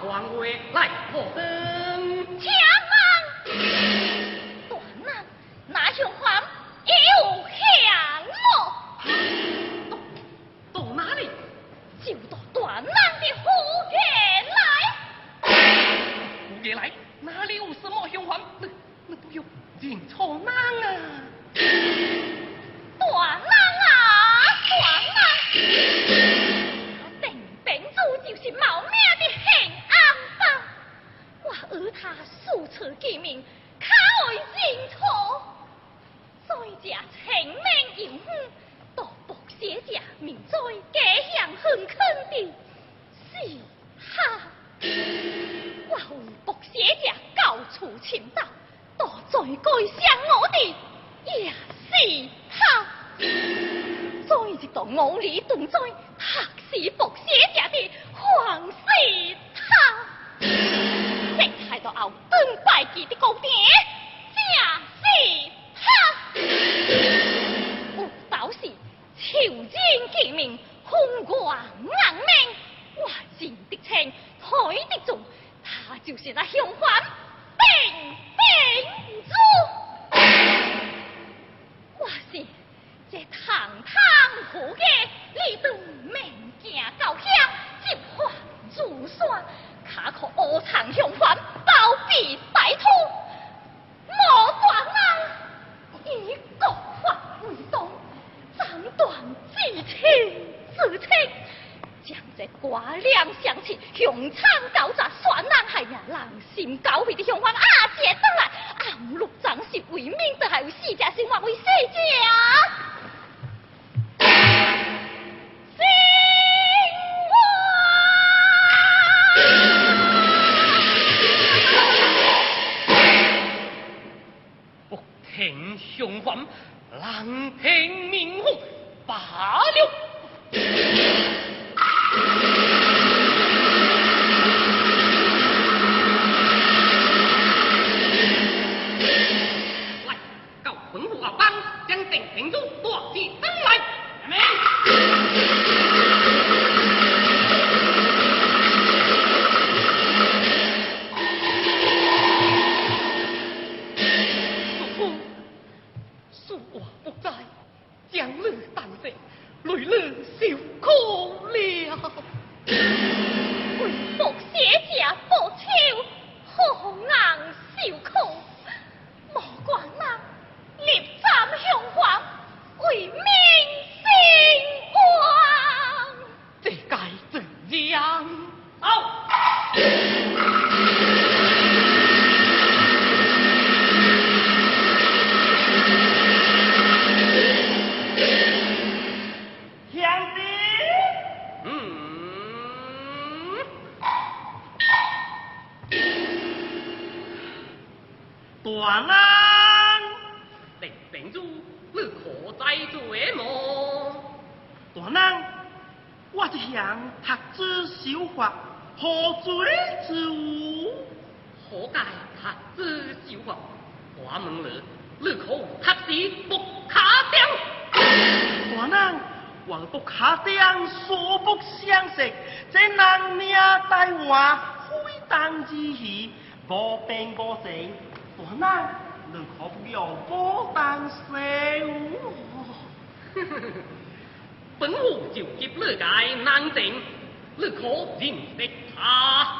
环卫，来，我等。李东再，黑市搏写下的黄世他，正派到后登拜绩的高杰，正是哈。吴导是草菅人命，昏哇，暗的我台的重，他就是那降反兵兵主，哇，是。这堂堂府爷，你都明镜高腔，一花如树，卡可乌藏凶犯，包庇歹徒，无端端以国法为挡，斩断自亲自亲，将这寡良相持，凶残狡诈、耍，人害呀人心狗肺的凶犯阿姐，倒来暗路针是为民，倒还有四家生活为私家。雄浑，狼平明火，罢了。想学字书法，何罪之有？何解学字书法？我问你，你可学字不卡点？我呢，学不卡点，素不相识。这人名台我非当之戏，无边无际。我呢，你可不要。心？呵呵呵。本户就急乐改难整，你可认得他。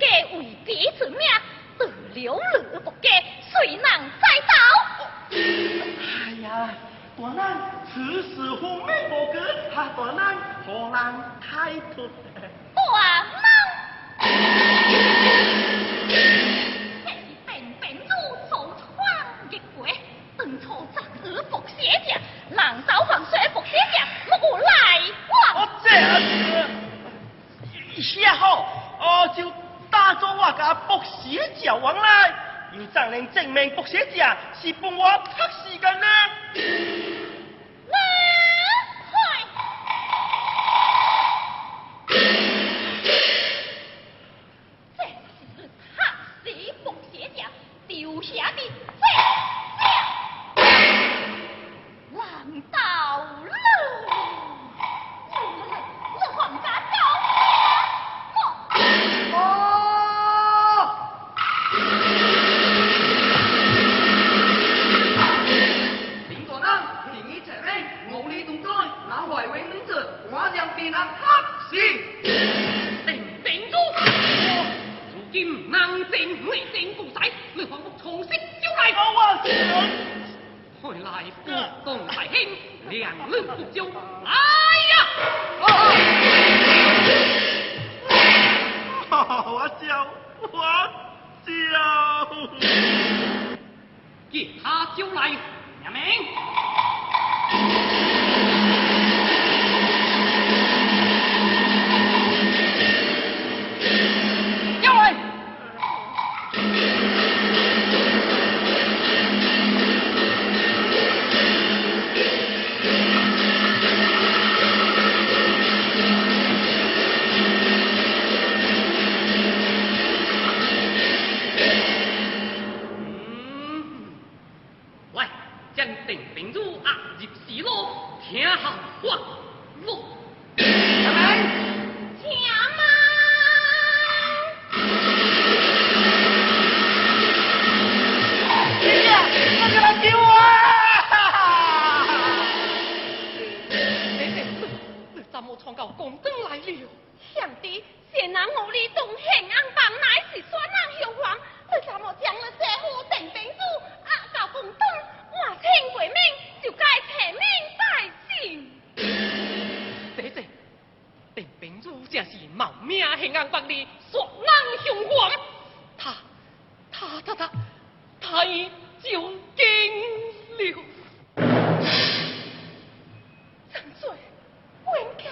皆为彼此命，得了你不嫁，谁能再到？哎呀，大难，此事方没无据，还大难，让人猜度。名不写字啊，是半锅。kim năng 政、伪政共仔，你看我重新招来。我話看來國共大興，兩路不招。哎呀！我招，我招。給他招來，娘明。怎么闯到广东来了？想的谢南无里洞兴安房乃是山南雄官，你怎么将了西湖定兵珠押到广东我请鬼命，就该取命在先。姐姐，定兵珠正是冒名兴安房的山南雄官，他他他他，他已就跟了。得罪。Wink.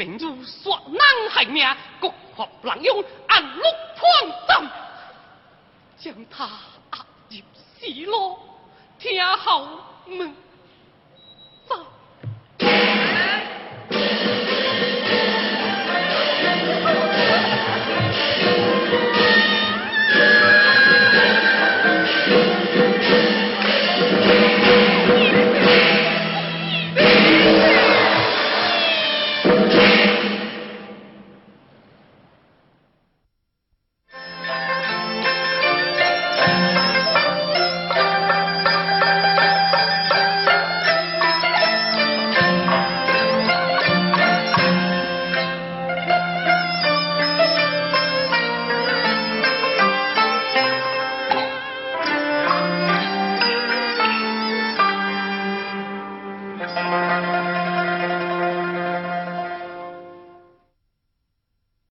拼如血，人系命，国破人勇，暗禄宽憎，将他压入死牢，听候命。